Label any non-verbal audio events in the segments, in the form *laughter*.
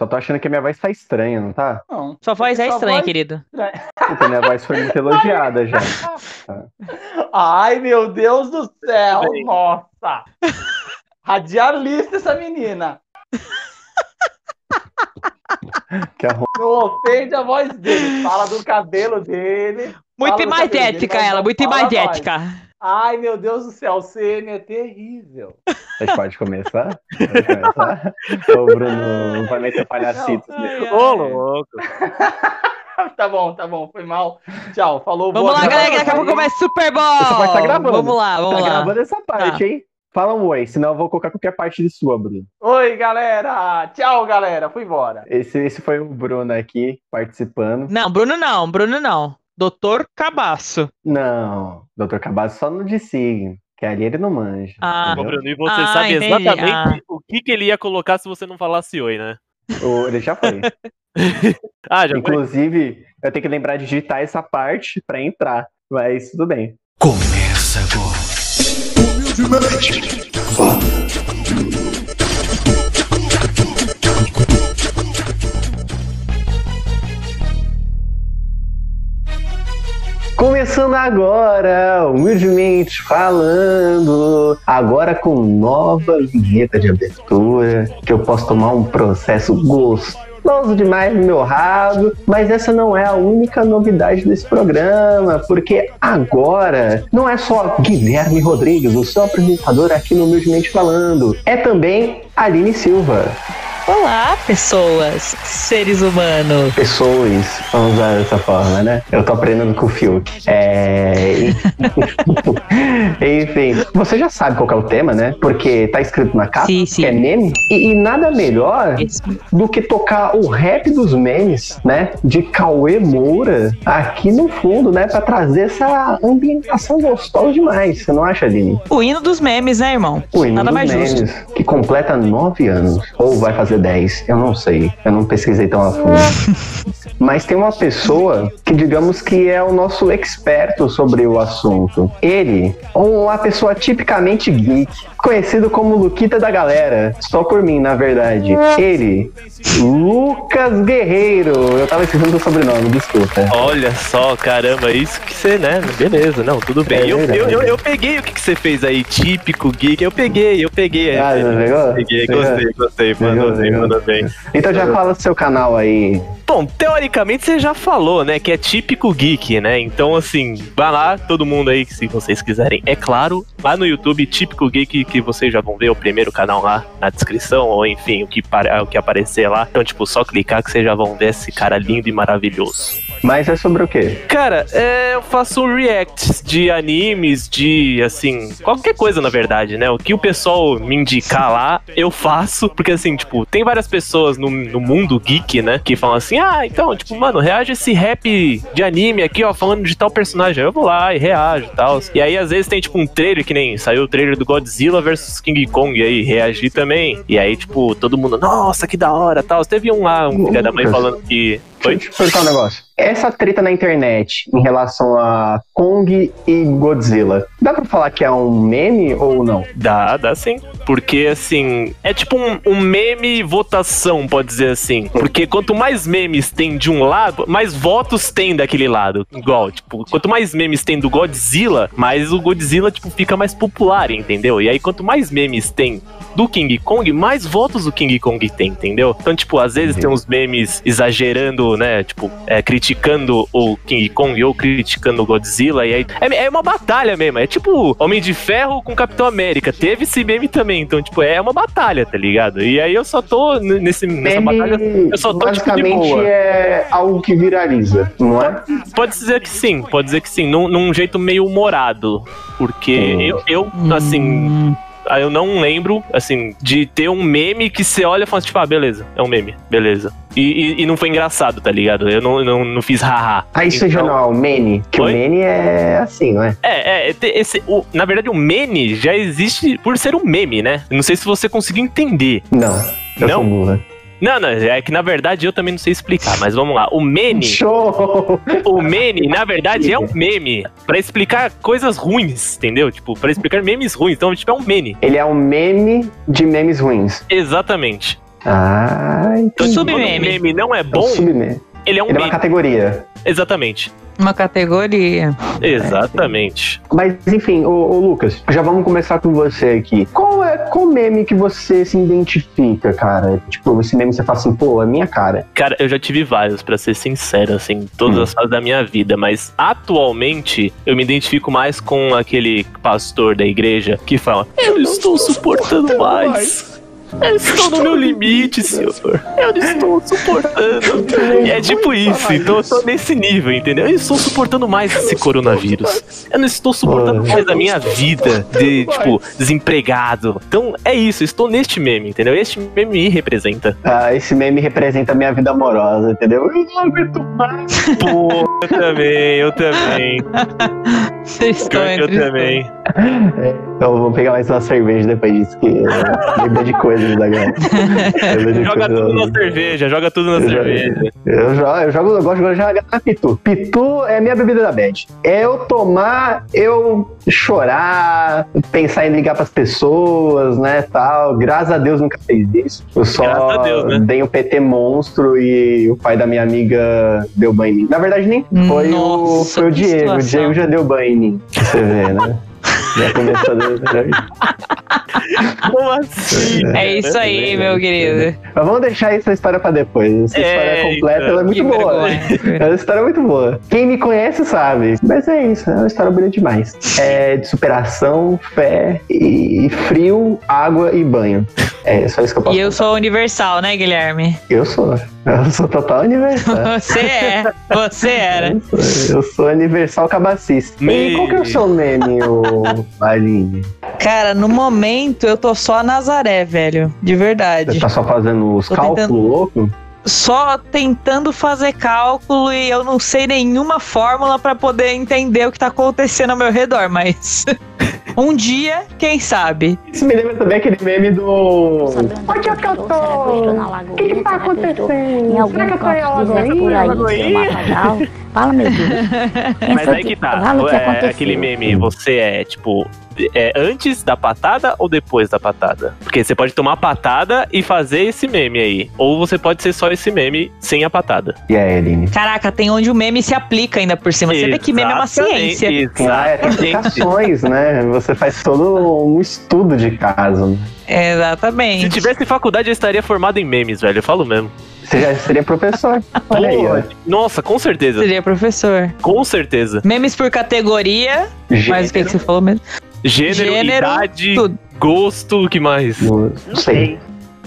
Só tô achando que a minha voz tá estranha, não tá? Não. Sua voz é Sua estranha, voz- querido. Porque minha voz foi muito elogiada já. Ai, meu Deus do céu! Bem. Nossa! Radialista essa menina! Que arrom... Não ofende a voz dele, fala do cabelo dele. Muito dele, imagética ela, muito imagética. Ai, meu Deus do céu, o CN é terrível. A gente pode começar? Pode começar? O Bruno vai meter palhacitos. Ô, louco. *laughs* tá bom, tá bom, foi mal. Tchau, falou. Vamos boa lá, galera, que daqui a pouco começa Super Bowl. Você pode estar gravando. Vamos lá, vamos tá lá. gravando essa parte, hein? Fala um oi, senão eu vou colocar qualquer parte de sua, Bruno. Oi, galera. Tchau, galera. Fui embora. Esse, esse foi o Bruno aqui, participando. Não, Bruno não, Bruno não. Doutor Cabaço. Não, Dr. Cabasso só no de signo, que ali ele não manja. Ah. Bruno, e você Ah, sabe entendi. exatamente o que, que ele ia colocar se você não falasse oi, né? O- ele já foi. *laughs* Ah, já foi? Inclusive, eu tenho que lembrar de digitar essa parte pra entrar, mas tudo bem. Começa agora. Humildemente. Começando agora, humildemente falando, agora com nova vinheta de abertura, que eu posso tomar um processo gostoso demais no meu rabo, mas essa não é a única novidade desse programa, porque agora não é só Guilherme Rodrigues, o seu apresentador aqui no Humildemente Falando, é também Aline Silva. Olá, pessoas, seres humanos. pessoas, vamos usar dessa forma, né? Eu tô aprendendo com o Fiuk. É... *laughs* Enfim, você já sabe qual que é o tema, né? Porque tá escrito na capa, Sim, sim. que é meme. E, e nada melhor Isso. do que tocar o rap dos memes, né? De Cauê Moura aqui no fundo, né? Pra trazer essa ambientação gostosa demais. Você não acha, Aline? O hino dos memes, né, irmão? O hino Nada dos mais memes, justo. que completa nove anos, ou vai fazer dez, eu não sei, eu não pesquisei tão a fundo. *laughs* Mas tem uma pessoa que digamos que é o nosso experto sobre o assunto. Ele, uma pessoa tipicamente geek, conhecido como Luquita da galera, só por mim, na verdade. Ele, Lucas Guerreiro. Eu tava esquecendo o sobrenome, desculpa. Olha só, caramba, isso que você, né? Beleza, não, tudo bem. É eu, eu, eu, eu peguei o que, que você fez aí, típico geek. Eu peguei, eu peguei. Ah, é, você pegou? Peguei, Pegou? gostei, gostei, mandou bem, pegou. mandou bem. Então já fala seu canal aí. Bom, teoricamente você já falou, né, que é típico geek, né? Então, assim, vai lá, todo mundo aí, se vocês quiserem. É claro, lá no YouTube, típico geek, que vocês já vão ver o primeiro canal lá na descrição, ou enfim, o que, para- o que aparecer lá. Então, tipo, só clicar que vocês já vão ver esse cara lindo e maravilhoso. Mas é sobre o quê? Cara, é, eu faço reacts de animes, de, assim, qualquer coisa, na verdade, né? O que o pessoal me indicar lá, eu faço. Porque, assim, tipo, tem várias pessoas no, no mundo geek, né? Que falam assim, ah, então, tipo, mano, reage esse rap de anime aqui, ó, falando de tal personagem. Eu vou lá e reajo e tal. E aí, às vezes, tem, tipo, um trailer que nem saiu o trailer do Godzilla versus King Kong. E aí, reagi também. E aí, tipo, todo mundo, nossa, que da hora tal. Teve um lá, um filho da mãe falando que. Perguntar um negócio. Essa treta na internet em relação a Kong e Godzilla, dá pra falar que é um meme ou não? Dá, dá sim. Porque, assim, é tipo um, um meme votação, pode dizer assim. Porque quanto mais memes tem de um lado, mais votos tem daquele lado. Igual, tipo, quanto mais memes tem do Godzilla, mais o Godzilla, tipo, fica mais popular, entendeu? E aí, quanto mais memes tem do King Kong, mais votos o King Kong tem, entendeu? Então, tipo, às vezes tem uns memes exagerando, né? Tipo, é, criticando o King Kong ou criticando o Godzilla. E aí. É, é uma batalha mesmo. É tipo Homem de Ferro com Capitão América. Teve esse meme também. Então, tipo, é uma batalha, tá ligado? E aí eu só tô nesse, nessa batalha. Meme eu só tô, tipo, de basicamente boa. é algo que viraliza, não é? Pode dizer que sim, pode dizer que sim, num, num jeito meio humorado. Porque Hum. eu, eu, assim, Hum, eu não lembro, assim, de ter um meme que você olha e fala, tipo, ah, beleza, é um meme, beleza. E, e- e não foi engraçado, tá ligado? Eu não, não, não fiz haha. Aí isso Então- já não é o meme, que Oi? o meme é assim, não é? É, é, esse, o, na verdade o meme já existe por ser um meme, né? Não sei se você conseguiu entender. Não, eu Não? sou burra. Não, não, é que na verdade eu também não sei explicar, mas vamos lá. O meme, Show! o meme, na verdade, é um meme pra explicar coisas ruins, entendeu? Tipo, pra explicar memes ruins. Então, tipo, é um meme. Ele é um meme de memes ruins. Exatamente. Ah, Então, entendi. quando o Submeme. meme não é É um bom, submeme. Ele é um Ele é uma categoria. Exatamente. Uma categoria. Exatamente. Mas enfim, ô, ô, Lucas, já vamos começar com você aqui. Qual é qual meme que você se identifica, cara? Tipo, esse meme você fala assim, pô, é minha cara. Cara, eu já tive vários, pra ser sincero, assim, em todas Hum. as fases da minha vida, mas atualmente eu me identifico mais com aquele pastor da igreja que fala: Eu não estou suportando mais. Eu estou no meu limite, senhor. Eu não estou suportando. E é tipo isso, então eu tô nesse nível, entendeu? Eu não estou suportando mais esse coronavírus. Eu não estou suportando mais a minha vida de, tipo, desempregado. Então é isso, eu estou neste meme, entendeu? Este meme me representa. Ah, esse meme representa a minha vida amorosa, entendeu? Eu não aguento mais. Pô, eu também, eu também. Vocês estão eu entre os também. Então vou pegar mais uma cerveja depois disso, que eu de coisas *laughs* de Joga tudo na cerveja, joga tudo na Eu cerveja. Eu jogo, eu jogo, eu gosto de jogar na Pitu. Pitu é minha bebida da bad. É eu tomar, eu chorar, pensar em ligar pras pessoas, né, tal. Graças a Deus nunca fez isso. Eu só Graças a Deus, né? dei o PT monstro e o pai da minha amiga deu banho em mim. Na verdade, nem foi, o, Nossa, foi o Diego. O situação. Diego já deu banho em mim. pra Você vê, né? *laughs* Já começou a... Como assim? É isso aí, meu querido. Mas vamos deixar essa história pra depois. Essa É, história completa ela é muito boa. vergonha. É uma história muito boa. Quem me conhece sabe. Mas é isso, é uma história bonita demais. É de superação, fé e frio, água e banho. É só isso que eu posso E eu sou universal, né, Guilherme? Eu sou. Eu sou total universal. *laughs* Você é. Você era. Eu sou, eu sou universal cabacista. Me- E qual que é o seu meme, ô Cara, no momento eu tô só a Nazaré, velho. De verdade. Você tá só fazendo os Tô cálculos tentando- loucos? Só tentando fazer cálculo e eu não sei nenhuma fórmula pra poder entender o que tá acontecendo ao meu redor, mas. *laughs* um dia, quem sabe? Isso me lembra também aquele meme do. Onde é que eu tô? O que, que tá acontecendo? Em algum Será que eu tô em matagal. Fala, meu Deus. *laughs* Mas aí que tá. É, aquele meme, você é, tipo, é antes da patada ou depois da patada? Porque você pode tomar a patada e fazer esse meme aí. Ou você pode ser só esse meme sem a patada. E aí, Aline? Caraca, tem onde o meme se aplica ainda por cima. Você vê que meme é uma Exatamente, ciência. Ah, é, tem Exatamente. aplicações, né? Você faz todo um estudo de caso. Se Exatamente. tivesse faculdade, eu estaria formado em memes, velho. Eu falo mesmo. Você já seria professor. *laughs* Olha aí, ó. Nossa, com certeza. Seria professor. Com certeza. Memes por categoria. Mas o que, que você falou mesmo? Gênero, Gênero, idade, tudo. gosto, o que mais? Não sei.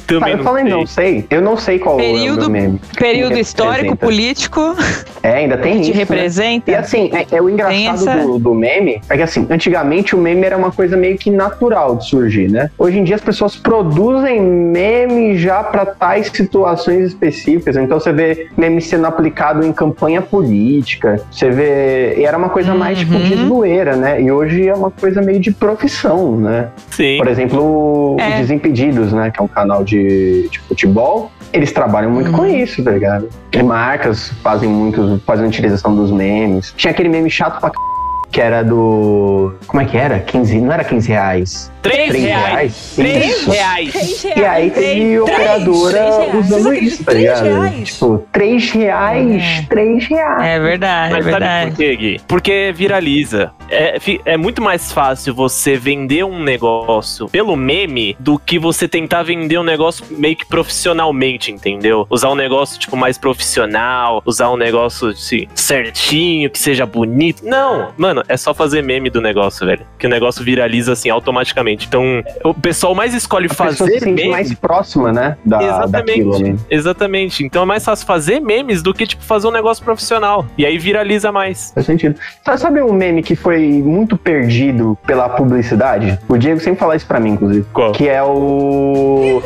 Também eu não falei sei. não sei. Eu não sei qual é o Período- meu meme. Período histórico, político, É, ainda tem *laughs* te isso. né? representa. E assim, é, é o engraçado essa- do, do meme é que assim, antigamente o meme era uma coisa meio que natural de surgir, né? Hoje em dia as pessoas produzem meme já pra tais situações específicas. Então você vê meme sendo aplicado em campanha política. Você vê. E era uma coisa mais tipo de Uhum. zoeira, né? E hoje é uma coisa meio de profissão, né? Sim. Por exemplo, o É. Desimpedidos, né? Que é um canal de, de futebol. Eles trabalham muito com Uhum. isso, tá ligado? E marcas fazem muito, fazem utilização dos memes. Tinha aquele meme chato pra c... que era do. Como é que era? 15. Não era 15 reais. Três 3 reais. reais? Três Isso. reais. E aí teve operadora usando isso, tá ligado? Tipo, 3 reais, É. 3 reais. É verdade, é Mas sabe verdade. por quê, Gui? Porque viraliza. É, é muito mais fácil você vender um negócio pelo meme do que você tentar vender um negócio meio que profissionalmente, entendeu? Usar um negócio, tipo, mais profissional, usar um negócio assim, certinho, que seja bonito. Não, mano, é só fazer meme do negócio, velho. Que o negócio viraliza assim automaticamente. Então, o pessoal mais escolhe A fazer se meme. mais próxima, né? Da, Exatamente. daquilo, né? Exatamente. Então é mais fácil fazer memes do que, tipo, fazer um negócio profissional. E aí viraliza mais. Faz sentido. Sa- Sabe um meme que foi muito perdido pela publicidade? O Diego sempre fala isso pra mim, inclusive. Qual? Que é o.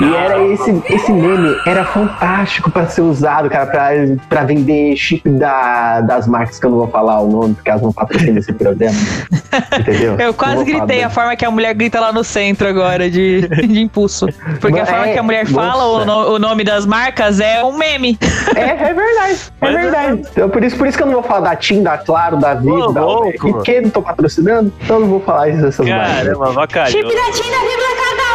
E era esse, esse meme era fantástico pra ser usado, cara, pra, pra vender chip da, das marcas que eu não vou falar o nome, porque elas não patrocinam esse programa. *laughs* Entendeu? Eu quase gritei a forma que a mulher grita lá no centro agora, de, de impulso. Porque a Mas forma é, que a mulher fala o, no- o nome das marcas é um meme. É, é verdade. *laughs* É é verdade. Então, por, isso, por isso que eu não vou falar da TIM, da Claro, da Vivo, da e porque eu não tô patrocinando, então eu não vou falar isso dessas marcas. Caramba. Chip da Tina Vibra cada oi!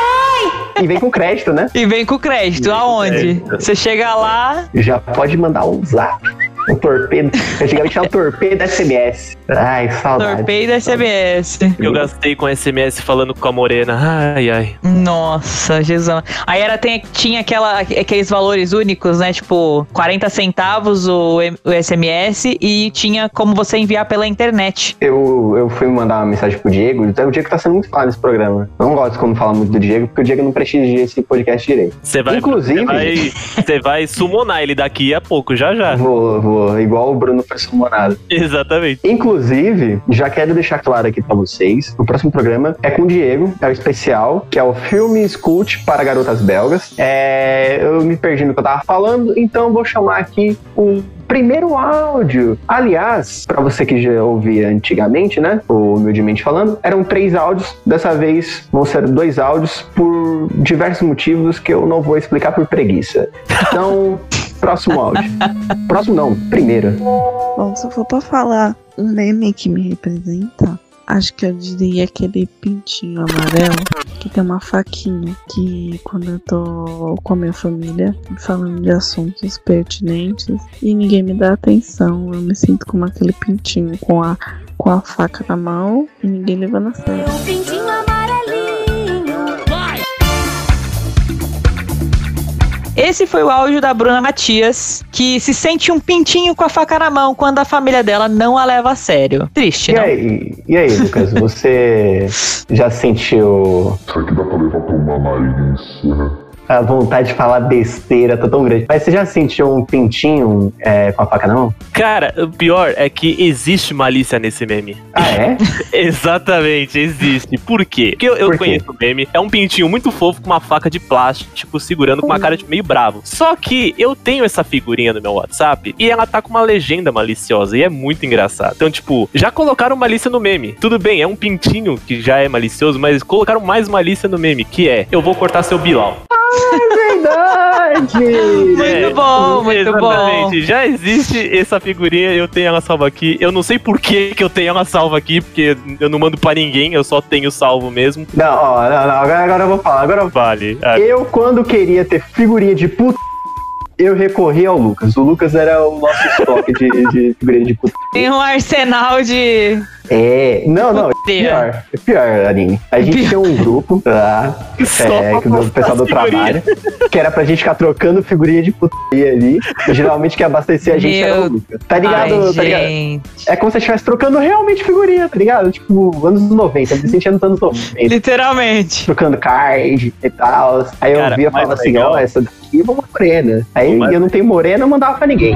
E vem com crédito, né? E vem com crédito. Aonde? crédito. Você chega lá, Já pode mandar um zap. Um torpedo. Antigamente tinha um torpedo SMS. Ai, saudade. torpedo SMS. Eu gastei com SMS falando com a morena. Ai, ai. Nossa, Jesus. Aí era, tem, tinha aquela, aqueles valores únicos, né? Tipo, 40 centavos o, o SMS e tinha como você enviar pela internet. Eu, eu fui mandar uma mensagem pro Diego. então O Diego tá sendo muito falado nesse programa. Eu não gosto quando fala muito do Diego, porque o Diego não prestigia esse podcast direito. Você vai, Inclusive- você vai, vai summonar ele daqui a pouco, já já. Vou, vou, igual o Bruno foi sumonado. Exatamente. Inclusive, já quero deixar claro aqui pra vocês, o próximo programa é com o Diego, é o especial, que é o filme Cult para garotas belgas. É, eu me perdi no que eu tava falando, então vou chamar aqui o primeiro áudio. Aliás, pra você que já ouvia antigamente, né, o humildemente falando, eram três áudios. Dessa vez vão ser dois áudios por diversos motivos que eu não vou explicar por preguiça. Então, *laughs* próximo áudio. Próximo não, primeiro. Bom, se eu for pra falar um meme que me representa, acho que eu diria aquele pintinho amarelo que tem uma faquinha. Que quando eu tô com a minha família falando de assuntos pertinentes e ninguém me dá atenção, eu me sinto como aquele pintinho com a, com a faca na mão e ninguém levando a sério. Esse foi o áudio da Bruna Matias, que se sente um pintinho com a faca na mão quando a família dela não a leva a sério. Triste, E não? aí, e aí, Lucas, você já sentiu Isso aqui dá pra levar pra uma nariz. A vontade de falar besteira, tá tão grande. Mas você já sentiu um pintinho é, com a faca na mão? Cara, o pior é que existe malícia nesse meme. Ah, é? *laughs* Exatamente, existe. Por quê? Porque eu, eu Por quê? conheço o meme. É um pintinho muito fofo com uma faca de plástico segurando com uma cara de meio bravo. Só que eu tenho essa figurinha no meu WhatsApp e ela tá com uma legenda maliciosa e é muito engraçado. Então, tipo, já colocaram malícia no meme. Tudo bem, é um pintinho que já é malicioso, mas colocaram mais malícia no meme, que é eu vou cortar seu Bilal. Verdade! Muito bom, muito Exatamente. Já existe essa figurinha, eu tenho ela salva aqui. Eu não sei por que, que eu tenho ela salva aqui, porque eu não mando pra ninguém, eu só tenho salvo mesmo. Não, ó, não, não, agora, agora eu vou falar. Agora eu Vale. Ah, Eu, quando queria ter figurinha de puta, eu recorri ao Lucas. O Lucas era o nosso estoque de, de figurinha de puta. Tem um arsenal de. É, não, não, é pior. É pior, Aline. A gente tinha um grupo lá, Só é, que postar pessoal do trabalho, que era pra gente ficar trocando figurinha de putaria ali. E geralmente quem abastecia a gente era Meu- o Lucas. Tá ligado? Ai, tá ligado? gente. É como se você estivesse trocando realmente figurinha, tá ligado? Tipo, anos 90, eu me sentia nos anos 90. Literalmente. Trocando card e tal. Aí eu Cara, via e falava assim, ó, essa daqui é uma morena. Aí O mais- eu não tenho morena, eu mandava pra ninguém.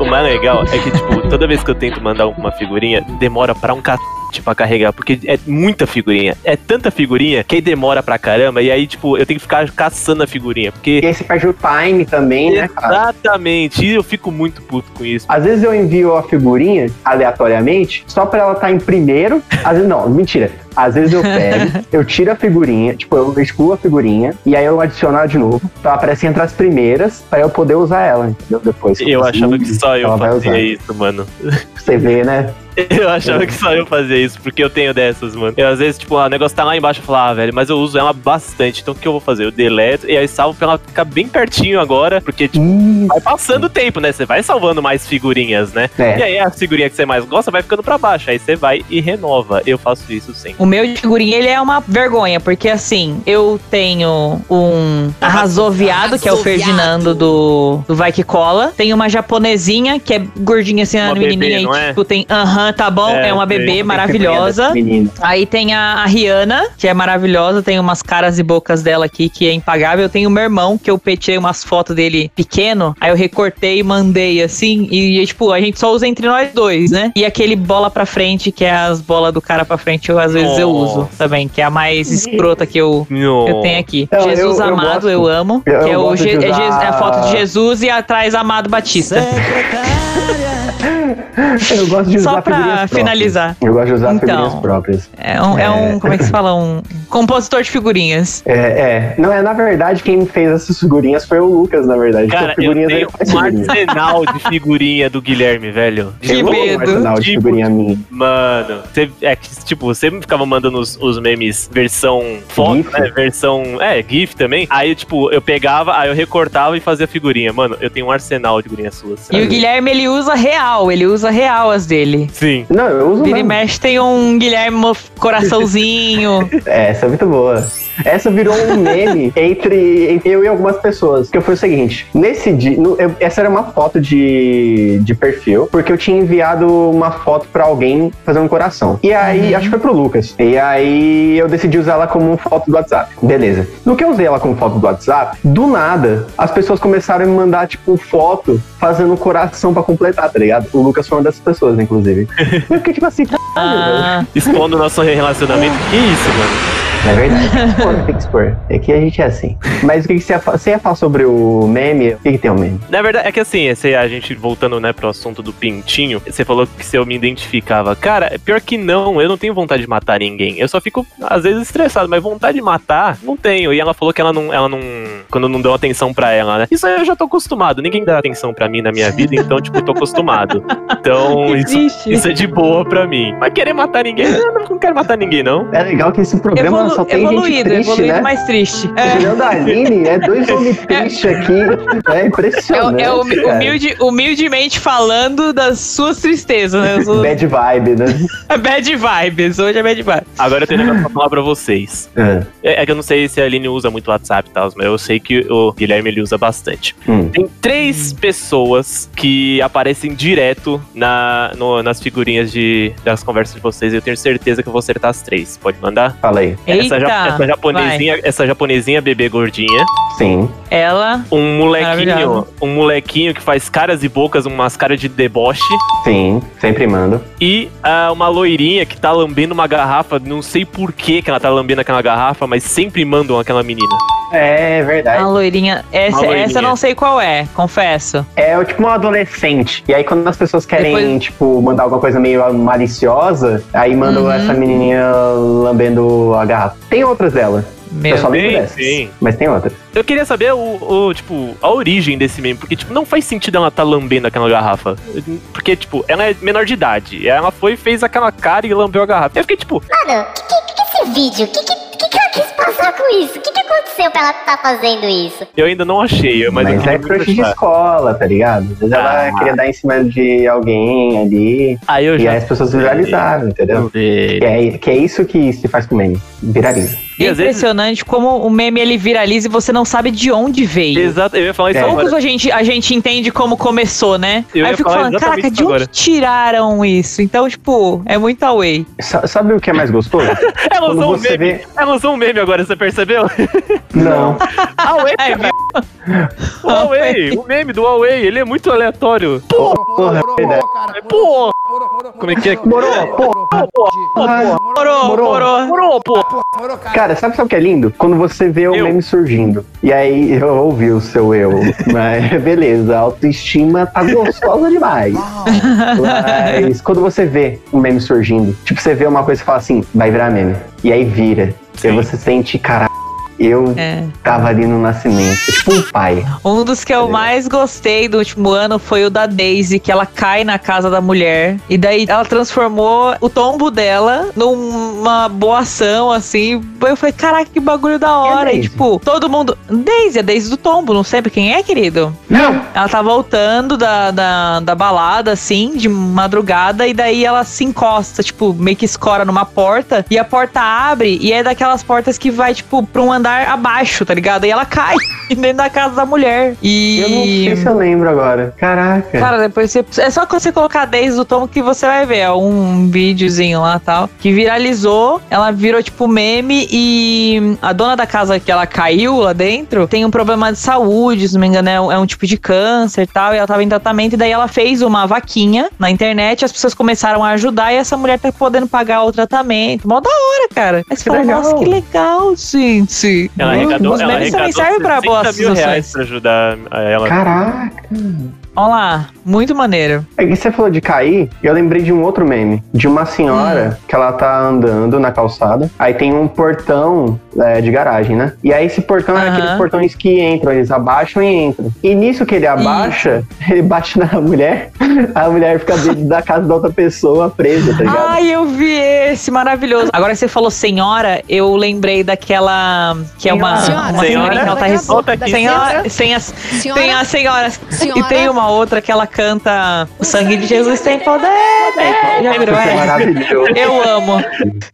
O mais legal é que, tipo, toda vez que eu tento mandar uma figurinha, demora pra um пока. Cacete pra carregar, porque é muita figurinha. É tanta figurinha que aí demora pra caramba, e aí, tipo, eu tenho que ficar caçando a figurinha, porque. E aí você perde o time também, né, cara? Exatamente, e eu fico muito puto com isso. Às vezes eu envio a figurinha aleatoriamente, só pra ela estar em primeiro. Às vezes, não, mentira. Às vezes eu pego, *laughs* eu tiro a figurinha, tipo, eu excluo a figurinha, e aí eu adiciono de novo. Então ela aparece entre as primeiras, pra eu poder usar ela, entendeu? Depois. Eu achava que só eu fazia isso, mano. Você vê, né? *laughs* Eu achava que só eu fazia isso, porque eu tenho dessas, mano. Eu, às vezes, tipo, o negócio tá lá embaixo, eu falo, ah, velho, mas eu uso ela bastante, então o que eu vou fazer? Eu deleto e aí salvo pra ela ficar bem pertinho agora, porque, tipo. Vai passando o tempo, né? Você vai salvando mais figurinhas, né? E É. aí a figurinha que você mais gosta vai ficando pra baixo, aí você vai e renova. Eu faço isso sempre. O meu de figurinha, ele é uma vergonha, porque assim, eu tenho um arrasou viado, que é o Ferdinando do, do Vai Que Cola. Tem uma japonesinha, que é gordinha assim, Uma a menininha, bebê, e é? tipo, tem aham, tá bom. É, É, uma bebê maravilhosa. Aí tem a, a Rihanna, que é maravilhosa, tem umas caras e bocas dela aqui que é impagável. Tem o meu irmão, que eu petei umas fotos dele pequeno, aí eu recortei e mandei assim, e tipo, a gente só usa entre nós dois, né? E aquele bola pra frente, que é as bolas do cara pra frente, eu às vezes eu uso também, que é a mais escrota que eu, eu tenho aqui. Não, Jesus eu- eu Amado, gosto. eu amo. Eu- que é, eu o Je- é, é a foto de Jesus e atrás Amado Batista. Eu gosto de usar Só pra figurinhas próprias. finalizar. Eu gosto de usar Então. figurinhas próprias. É um, é um, como é que se fala? Um compositor de figurinhas. É, é. Não, é na verdade quem fez essas figurinhas foi o Lucas, na verdade. Cara, eu figurinhas tenho faz um figurinhas. arsenal de figurinha do Guilherme, velho. Que Eu medo. um arsenal de Tipo, figurinha minha. Mano, você, é que, tipo, você me ficava mandando os, os memes versão foto, GIF? né? Versão. É, GIF também. Aí, tipo, eu pegava, aí eu recortava e fazia figurinha. Mano, eu tenho um arsenal de figurinhas suas. E o Guilherme, ele usa real, ele usa real as dele. Sim. Não, eu uso Vira e mesmo. mexe tem um Guilherme coraçãozinho. *laughs* É, essa é muito boa. Essa virou um meme *laughs* entre, entre eu e algumas pessoas. Que foi o seguinte: nesse dia. no- eu- essa era uma foto de, de perfil, porque eu tinha enviado uma foto pra alguém fazer um coração. E aí, acho que foi pro Lucas. E aí eu decidi usar ela como foto do WhatsApp. Beleza. No que eu usei ela como foto do WhatsApp, do nada, as pessoas começaram a me mandar, tipo, foto fazendo um coração pra completar, tá ligado? O Lucas foi uma dessas pessoas, inclusive. *laughs* Eu fiquei tipo assim. Ah, Expondo o nosso relacionamento. Que isso, mano? É verdade. Tem que expor, tem que expor. É que a gente é assim. Mas o que, que você, ia você ia falar sobre o meme? O que, que tem o meme? Na verdade, é que assim, esse, a gente voltando, né, pro assunto do pintinho, você falou que se eu me identificava. Cara, pior que não, eu não tenho vontade de matar ninguém. Eu só fico, às vezes, estressado, mas vontade de matar, não tenho. E ela falou que ela não, ela não. Quando não deu atenção pra ela, né? Isso aí eu já tô acostumado. Ninguém dá atenção pra mim na minha vida, então, tipo, eu tô acostumado. Então, isso, isso é de boa pra mim. Mas querer matar ninguém, eu não, não quero matar ninguém, não. É legal que esse programa evolu- só tem gente evoluído, triste, evoluído, né? mais triste. É. Tirando a Aline, é dois homens *laughs* tristes aqui. É É, impressionante. é cara. humilde, humildemente falando das suas tristezas, né? Bad vibe, né? *laughs* Bad vibes, hoje é bad vibes. Agora eu tenho um negócio pra falar pra vocês. É. É, é que eu não sei se a Aline usa muito WhatsApp e tal, mas eu sei que o Guilherme ele usa bastante. Hum. Tem três pessoas que aparecem direto na, no- nas figurinhas de, das conversas de vocês. Eu tenho certeza que eu vou acertar as três. Pode mandar? Fala aí. Eita, essa, ja- essa japonesinha, essa japonesinha bebê gordinha. Sim. ela, Um molequinho, um molequinho que faz caras e bocas, umas caras de deboche. Sim. Sempre mando. E ah, uma loirinha que tá lambendo uma garrafa. Não sei por que que ela tá lambendo aquela garrafa, mas sempre mandam aquela menina. É verdade. a loirinha. Essa, Uma loirinha. essa eu não sei qual é, confesso. É tipo um adolescente. E aí, quando as pessoas querem, Depois- tipo, mandar alguma coisa meio maliciosa, aí mandam Uhum. essa menininha lambendo a garrafa. Tem outras dela. Meu eu só lembro Tem, dessas. tem. Mas tem outras. Eu queria saber o, o, tipo, a origem desse meme, porque, tipo, não faz sentido ela tá lambendo aquela garrafa. Porque, tipo, ela é menor de idade. Ela foi, fez aquela cara e lambeu a garrafa. Eu fiquei, tipo, Mano, que, que, que esse vídeo? Que, que, que, que ela quis passar com isso? O que, que aconteceu pra ela estar fazendo isso? eu ainda não achei, mas, Mas, é crush de escola, tá ligado? Às vezes Ah. ela queria dar em cima de alguém ali. Aí eu E já. aí as pessoas viralizaram, entendeu? Que é, que é isso que se faz com meme. Viraliza. E É às vezes- impressionante como o meme ele viraliza e você não sabe de onde veio. Exato, eu ia falar isso É. agora. Poucos a gente, a gente entende como começou, né? Eu Aí eu fico falando, caraca, de onde agora. tiraram isso? Então, tipo, é muito away. Sa- Sabe o que é mais gostoso? *laughs* Ela usou um você meme. vê- Ela usou um meme agora, você percebeu? *laughs* Não. *laughs* Huawei, É, cara. O Huawei, o meme do Huawei, ele é muito aleatório. Porra, é verdade. Pô! Como é que é? Morou, porra. Morou, Morou. morou. Morou! Cara, sabe, sabe o que é lindo? Quando você vê o Eu. meme surgindo. E aí eu ouvi o seu eu. *laughs* Mas beleza, a autoestima tá gostosa demais. Mas quando você vê o meme surgindo, tipo, você vê uma coisa e fala assim, vai virar meme. E aí vira. E Sim. aí você sente, caralho, eu É. tava ali no nascimento. É tipo um pai. Um dos que eu Beleza. mais gostei do último ano foi o da Daisy, que ela cai na casa da mulher. E daí ela transformou o tombo dela numa boa ação, assim. Eu falei, caraca, que bagulho da hora. E, tipo, todo mundo. Daisy, a Daisy do tombo, não sei quem é, querido. Não! Ela tá voltando da, da, da balada, assim, de madrugada, e daí ela se encosta, tipo, meio que escora numa porta, e a porta abre, e é daquelas portas que vai, tipo, pra um andar andar abaixo, tá ligado? E ela cai *laughs* dentro da casa da mulher. E. Eu não sei se eu lembro agora. Caraca. Cara, depois você. É só você colocar 10 do Tom que você vai ver. É um videozinho lá tal. Que viralizou. Ela virou tipo meme. E a dona da casa que ela caiu lá dentro tem um problema de saúde, se não me engano, é um, é um tipo de câncer e tal. E ela tava em tratamento. E daí ela fez uma vaquinha na internet. As pessoas começaram a ajudar. E essa mulher tá podendo pagar o tratamento. Mó da hora, cara. Aí você Que fala, legal. nossa, que legal, gente. Ela arrecadou, ela memes também arrecadou servem pra 60 boas mil reais pra ajudar ela. Caraca. Olha lá, muito maneiro. É que você falou de cair, eu lembrei de um outro meme. De uma senhora que ela tá andando na calçada, aí tem um portão é, de garagem, né? E aí esse portão é Aham. aqueles portões que entram, eles abaixam e entram. E nisso que ele abaixa, *laughs* ele bate na mulher, a mulher fica dentro da casa da outra pessoa presa, tá ligado? Ai, eu vi esse maravilhoso. Agora que você falou senhora, eu lembrei daquela que é uma Senhora. uma Senhora? senhorinha que ela tá res- Volta aqui. Senhora, sem as, Senhora, tem a senhora. Senhora. E tem uma outra que ela canta O sangue de Jesus tem poder. Já virou é maravilhoso. Eu amo,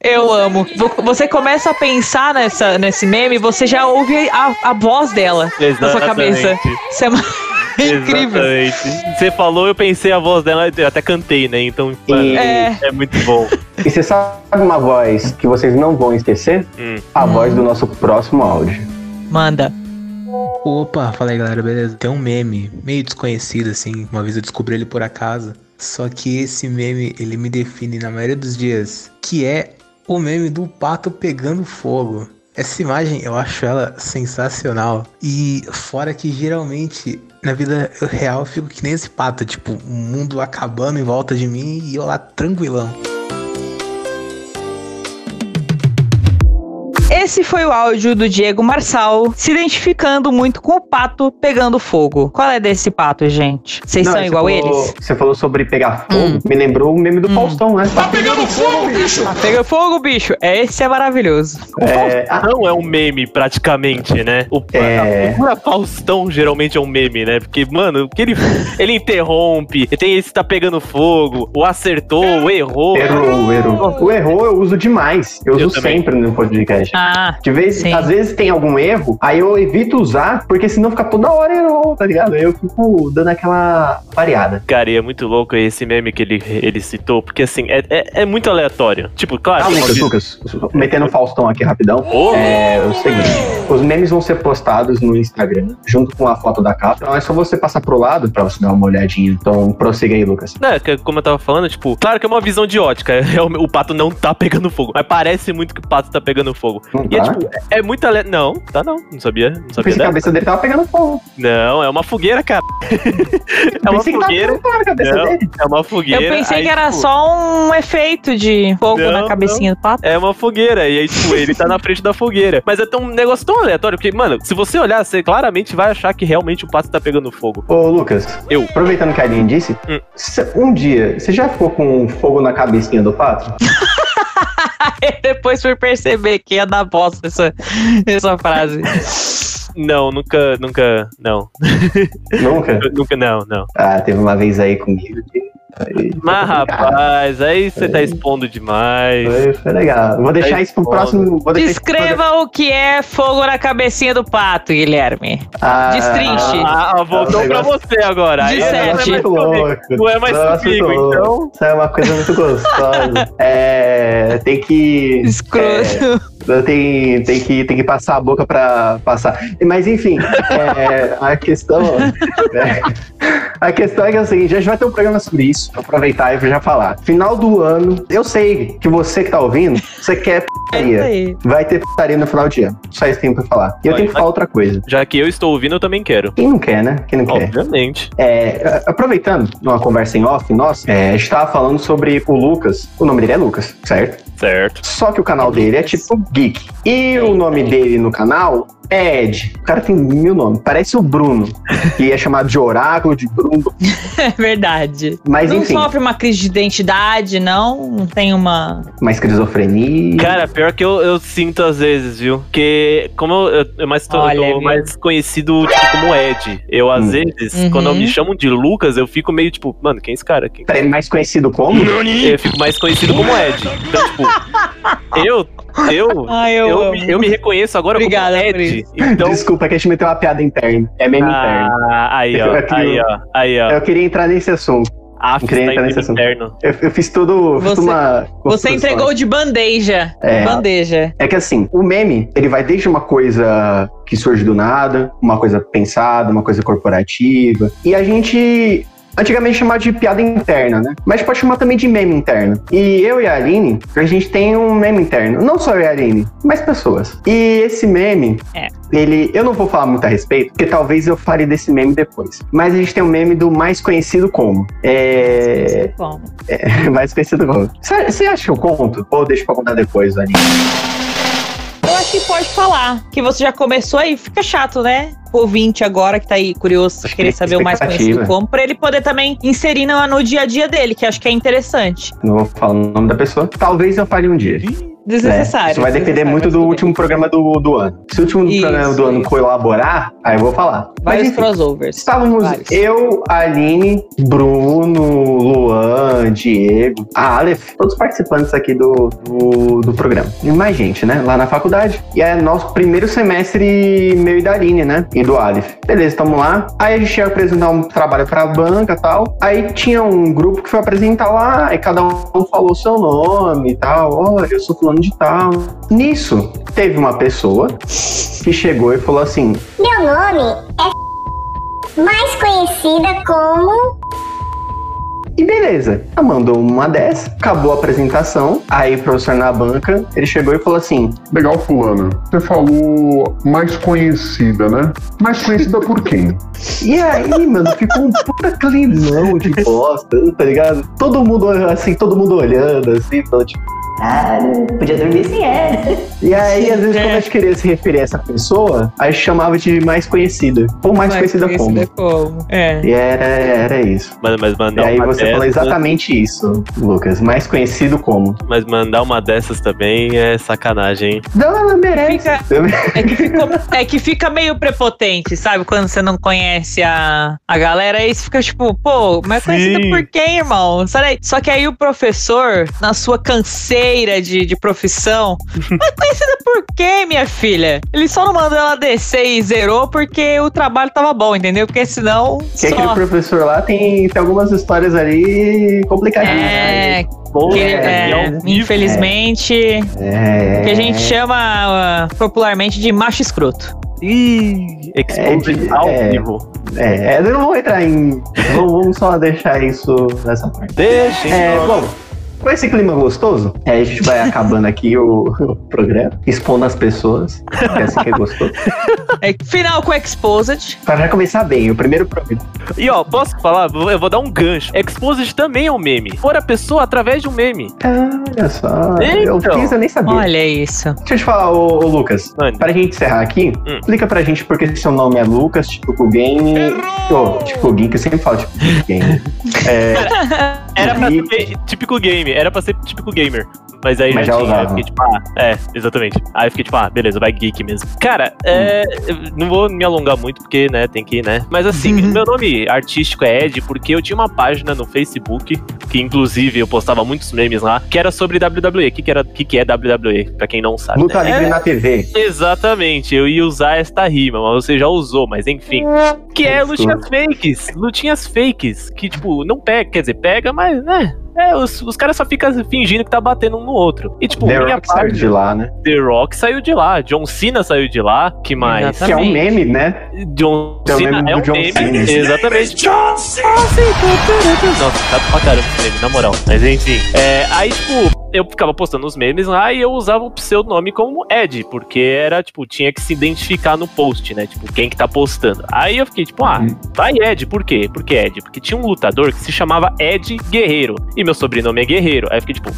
eu amo. Vo- Você começa a pensar nessa, nesse meme, você já ouve a, a voz dela na sua cabeça. Exatamente. Isso é ma- *laughs* incrível. Exatamente. Você falou, eu pensei a voz dela, eu até cantei, né? Então, mano, É. é muito bom. E você sabe uma voz que vocês não vão esquecer? Hum. A voz do nosso próximo áudio. Manda. Opa, fala aí galera, beleza? Tem um meme meio desconhecido assim, uma vez eu descobri ele por acaso. Só que esse meme, ele me define na maioria dos dias, que é o meme do pato pegando fogo. Essa imagem eu acho ela sensacional. E fora que geralmente na vida real eu fico que nem esse pato, tipo, o mundo acabando em volta de mim e eu lá tranquilão. Esse foi o áudio do Diego Marçal se identificando muito com o pato pegando fogo. Qual é desse pato, gente? Vocês são igual falou- eles? Você falou sobre pegar fogo, Hum. me lembrou o meme do Faustão, né? Ah, pega fogo, bicho. Esse é maravilhoso. É, Não é um meme, praticamente, né? O, É. figura Faustão geralmente é um meme, né? Porque, mano, que ele, *laughs* ele interrompe, tem esse tá pegando fogo, o acertou, o errou. errou, errou. O errou eu uso demais. Eu, Eu uso também. sempre no podcast. Ah, De vez, sim. às vezes tem algum erro, aí eu evito usar, porque senão fica toda hora errou, tá ligado? Aí eu fico dando aquela variada. Cara, e é muito louco esse meme que ele, ele citou, porque assim, é, é, é muito aleatório. Tipo, claro, Ah, Lucas, Lucas, metendo o Faustão aqui rapidão. Ô, É o seguinte: os memes vão ser postados no Instagram, junto com a foto da capa. Então é só você passar pro lado pra você dar uma olhadinha. Então prossiga aí, Lucas. Que- como eu tava falando, tipo, claro que é uma visão de ótica. *laughs* é o, o pato não tá pegando fogo. Mas parece muito que o pato tá pegando fogo. Não E é tá? tipo, é, muito ale... Não, tá não. Não sabia. Não Eu sabia pensei que a cabeça dele tava pegando fogo. Não, é uma fogueira, cara. *laughs* é uma pensei que tava fogueira. pegando fogo na cabeça Não, dele. é uma fogueira. eu pensei aí, que era tipo, só um efeito de fogo Não, na cabecinha do pato. É uma fogueira, e aí, tipo, ele tá na frente da fogueira. Mas é tão, um negócio tão aleatório, porque, mano, se você olhar, você claramente vai achar que realmente o pato tá pegando fogo. Ô, Lucas, Eu. aproveitando que a Aline disse, Hum. um dia, você já ficou com fogo na cabecinha do pato? *laughs* *laughs* Aí depois fui perceber que ia dar bosta essa, essa frase. Não, nunca, nunca, não. Nunca? *laughs* nunca, não, não. Ah, teve uma vez aí comigo que. Foi, Mas, rapaz, aí você tá expondo demais. foi, foi legal. Vou deixar Tá isso pro próximo. Isso pro Descreva o que é fogo na cabecinha do pato, Guilherme. Ah, Destrinche. Ah, voltou É um pra negócio- você agora. Aí De não é mais sete. louco. Não é mais comigo, muito louco. então. Isso é uma coisa muito gostosa. *laughs* é, tem que. Escroto. Tem, tem, que, tem que passar a boca pra passar. Mas enfim, é, a questão. é, a questão é que é o seguinte: a gente vai ter um programa sobre isso. Vou aproveitar e já falar. Final do ano, eu sei que você que tá ouvindo, você quer É putaria. aí. Vai ter putaria no final de ano. Só isso que tem pra falar. E eu tenho que falar outra coisa. Já que eu estou ouvindo, eu também quero. Quem não quer, né? Quem não quer? Obviamente. É, aproveitando uma conversa em off, nossa, é, a gente tava falando sobre o Lucas. O nome dele é Lucas, certo? Certo. Só que o canal dele é tipo geek. E o nome dele no canal é Ed. O cara tem mil nomes. Parece o Bruno, que é chamado de Oráculo, de Bruno. *laughs* É verdade. Mas não enfim, sofre uma crise de identidade, não? Não tem uma. uma esquizofrenia. Cara, pior que eu, eu sinto às vezes, viu? Porque como eu, eu mais tô, Olha, eu tô mais conhecido tipo, como Ed. Eu, às Hum. vezes, Uhum. quando me chamam de Lucas, eu fico meio tipo, mano, quem é esse cara? Quem... Peraí, mais conhecido como? Eu fico mais conhecido como Ed. Então, tipo, eu Eu, Ai, eu, eu, amo. me, eu me reconheço agora Obrigada como Ed. Isso. *laughs* Então, Desculpa, é que a gente meteu uma piada interna. É meme interno. ah, aí, *laughs* ó, que aí, eu- ó, aí, ó. Eu queria entrar nesse assunto. Ah, queria está entrar nesse em assunto. interno. Eu, eu fiz tudo. fiz Você- uma Você entregou de bandeja. É. Bandeja. É que assim, o meme, ele vai desde uma coisa que surge do nada, uma coisa pensada, uma coisa corporativa. E a gente. Antigamente chamava de piada interna, né? Mas pode chamar também de meme interno. E eu e a Aline, a gente tem um meme interno. Não só eu e a Aline, mais pessoas. E esse meme, É. ele. Eu não vou falar muito a respeito, porque talvez eu fale desse meme depois. Mas a gente tem um meme do mais conhecido como. É. Bom. *laughs* mais conhecido como. Você você acha que eu conto? Ou deixa pra contar depois, Aline? Eu acho que pode falar. Que você já começou aí, fica chato, né? O ouvinte agora que tá aí curioso, Acho querer que saber o mais conhecido como, pra ele poder também inserir no, no dia a dia dele, que acho que é interessante. Não vou falar o nome da pessoa. Talvez eu fale um dia. Desnecessário. É, Isso vai depender muito mas do último programa do, do ano. Se o último Isso, programa do ano colaborar, aí eu vou falar. Mas Vários enfim, crossovers. estávamos Vários. eu, Aline, Bruno, Luan, Diego, a Aleph, todos participantes aqui do, do, do programa. E mais gente, né? Lá na faculdade. E é nosso primeiro semestre meu e da Aline, né? E do Aleph. Beleza, tamo lá. Aí a gente ia apresentar um trabalho pra banca e tal. Aí tinha um grupo que foi apresentar lá, e cada um falou o seu nome e tal. Olha, eu sou fulano de tal. Nisso, teve uma pessoa que chegou e falou assim: Meu nome é mais conhecida como E beleza, ela mandou uma dessa, acabou a apresentação. Aí o professor na banca, ele chegou e falou assim: Legal, fulano. Você falou mais conhecida, né? Mais conhecida por quem? *laughs* E aí, mano, ficou um puta climão de bosta, tá ligado? Todo mundo, assim, todo mundo olhando, assim, falando, tipo, ah, podia dormir sem ela. E aí, às vezes, quando a gente queria se referir a essa pessoa, a gente chamava de mais conhecida. Ou mais, conhecida, como. como. É. E era, era isso. Mas, mas E mandar aí uma você falou dessas, exatamente isso, Lucas. Mais conhecido como. Mas mandar uma dessas também é sacanagem, hein? Não, ela merece. Fica- *laughs* É que, ficou- é que fica meio prepotente, sabe? Quando você não conhece a, a galera, aí você fica tipo, pô, mas é conhecido por quem, irmão? Só que aí o professor, na sua canseira de, de profissão, *laughs* é conhecida por quem, minha filha? Ele só não mandou ela descer e zerou porque o trabalho tava bom, entendeu? Porque senão. Que aquele Só... professor lá tem, tem algumas histórias ali complicadinhas. né? É, que- é, é, infelizmente, É. que a gente chama ah, popularmente de macho escroto. Ih, exposed É de- ao é. vivo. É, eu não vou entrar em. vamos, vamos só deixar isso nessa parte. Deixa, É, bom, com esse clima gostoso, é, a gente vai acabando aqui o, o programa, expondo as pessoas, que é assim que é gostoso. É, final com Exposed. Pra já começar bem, o primeiro programa. E ó, posso falar? Eu vou dar um gancho. Exposed também é um meme. For a pessoa através de um meme. Olha só, eu Então, fiz, eu nem sabia. Olha isso. Deixa eu te falar, ô, ô, Lucas. Mano. Pra gente encerrar aqui, Hum. explica pra gente porque seu nome é Lucas, tipo o Game. Ô, tipo o Game, que eu sempre falo tipo Game. *laughs* É, Era pra ser típico game, era pra ser típico gamer. Mas aí Mas já, já tinha. Aí eu fiquei tipo, ah, é, exatamente. Aí eu fiquei tipo, ah, beleza, vai geek mesmo. Cara, é, não vou me alongar muito porque, né, tem que, né. Mas assim, Uhum. meu nome artístico é Ed porque eu tinha uma página no Facebook, que inclusive eu postava muitos memes lá, que era sobre WWE. O que, que, era, que, que é WWE? Pra quem não sabe. luta né? livre É, na TV. Exatamente, eu ia usar esta rima, mas você já usou, mas enfim. Que é lutinhas fakes, lutinhas fakes, que tipo, não pega, quer dizer, pega, mas né. É, os, os caras só ficam fingindo que tá batendo um no outro. E tipo, The minha Rock saiu de lá, né? The Rock saiu de lá, John Cena saiu de lá, que mais? Exatamente. Que é um meme, né? John É Cena meme é um John meme, Cena. exatamente. John Cena! Nossa, tá pra caramba esse meme, na moral. Mas enfim, é, aí tipo, eu ficava postando os memes lá e eu usava o pseudonome como Ed, porque era, tipo, tinha que se identificar no post, né? Tipo, quem que tá postando. Aí eu fiquei, tipo, ah, Uhum. vai Ed, por quê? Por que Ed? Porque tinha um lutador que se chamava Ed Guerreiro, e meu sobrenome é Guerreiro. Aí eu fiquei, tipo,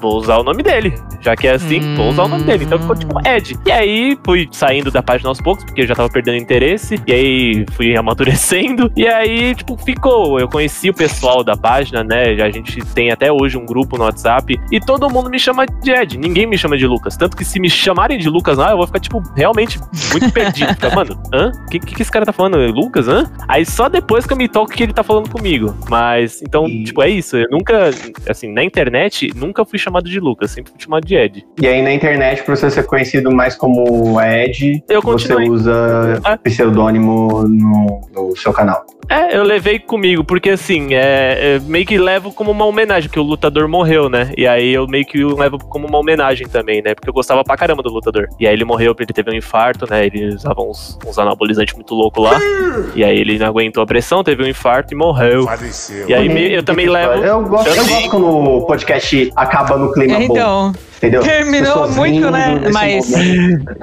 vou usar o nome dele. Já que é assim, vou usar o nome dele. Então ficou tipo Ed. E aí fui saindo da página aos poucos, porque eu já tava perdendo interesse. E aí fui *laughs* amadurecendo. E aí, tipo, ficou. Eu conheci o pessoal da página, né? A gente tem até hoje um grupo no WhatsApp e todo mundo me chama de Ed. Ninguém me chama de Lucas. Tanto que se me chamarem de Lucas lá, eu vou ficar, tipo, realmente muito perdido. Ficar, Mano, hã? O que, que que esse cara tá falando? É Lucas, hã? Aí só depois que eu me toco que ele tá falando comigo. Mas, então, E- tipo, é isso. Eu nunca, assim, na internet, nunca fui chamado de Lucas. Sempre fui chamado de Ed. E aí na internet, pra você ser conhecido mais como Ed, você usa Ah. pseudônimo no, no seu canal. É, eu levei comigo, porque assim, é, é, meio que levo como uma homenagem, porque o lutador morreu, né? E aí eu meio que o levo como uma homenagem também, né? Porque eu gostava pra caramba do lutador. E aí ele morreu porque ele teve um infarto, né? Ele usava uns, uns anabolizantes muito loucos lá. e aí ele não aguentou a pressão, teve um infarto e morreu. Faleceu. E aí me- eu também levo. Eu gosto, eu gosto quando o podcast acaba no clima bom. Então, Entendeu? terminou Pessoas muito, né? Mas-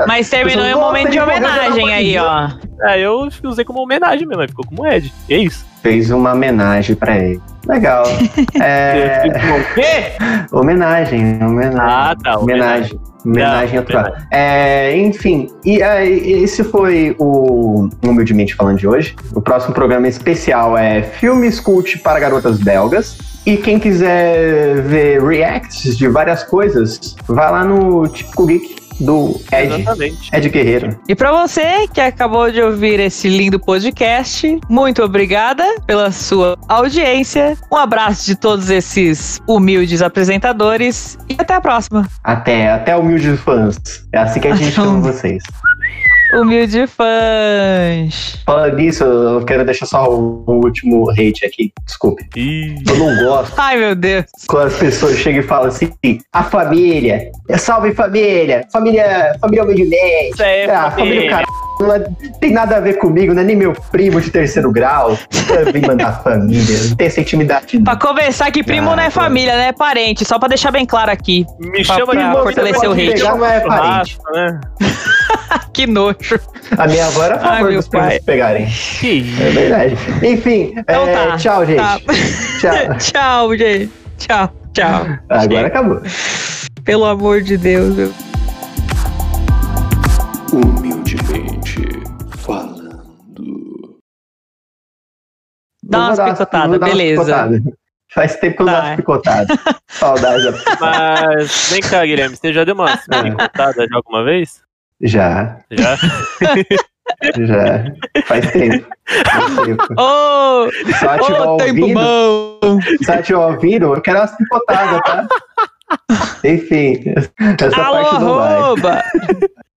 mas terminou em um momento de homenagem aí, ó. É, eu usei como homenagem mesmo, aí ficou como Ed. E é isso. Fez uma homenagem pra ele. Legal. *laughs* É, O quê? homenagem, homenagem. Ah, tá. Homenagem. Homenagem Não, à tua. É, enfim, e aí, esse foi o Humildemente Falando de hoje. O próximo programa especial é Filmes Cult para Garotas Belgas. E quem quiser ver reacts de várias coisas, vai lá no Típico Geek do Ed, Exatamente. Ed Guerreiro. E pra você que acabou de ouvir esse lindo podcast, muito obrigada pela sua audiência. Um abraço de todos esses humildes apresentadores e até a próxima. Até, até humildes fãs. É assim que a gente *laughs* chama vocês. Humilde fãs. Falando nisso, eu quero deixar só o, último hate aqui. Desculpe. Ih, Eu não gosto Ai, meu Deus. quando as pessoas chegam e falam assim: a família, é salve família, família, família humildemente. isso aí, Ah, família, família. cara, não é- tem nada a ver comigo, não é nem meu primo de terceiro grau. Vim mandar *laughs* família, não tem essa intimidade. Pra começar que primo Ah, não é família, né? É parente. Só pra deixar bem claro aqui. Me Pra- chama pra de fortalecer o hate. pegar Não é parente. né? *laughs* Que nojo. A minha avó era a Ai, favor meu dos primos pai. pegarem. É verdade. Enfim, Então é, tá, tchau, gente. tá. Tchau. *laughs* Tchau, gente. Tchau, tchau. Agora acabou. Pelo amor de Deus. meu. Dá Eu vou umas picotadas, beleza. Faz tempo que eu não Tá. dou umas picotadas. *laughs* Saudade da Mas vem cá, Guilherme, você já deu uma *laughs* picotada já alguma vez? Já, Já? *laughs* já. Faz tempo. Faz tempo. Ô, Só ativar ô, o tempo ouvido. bom. Se ativar o ouvido, eu quero umas picotadas, tá? Enfim, essa Alô, parte não vai. arroba.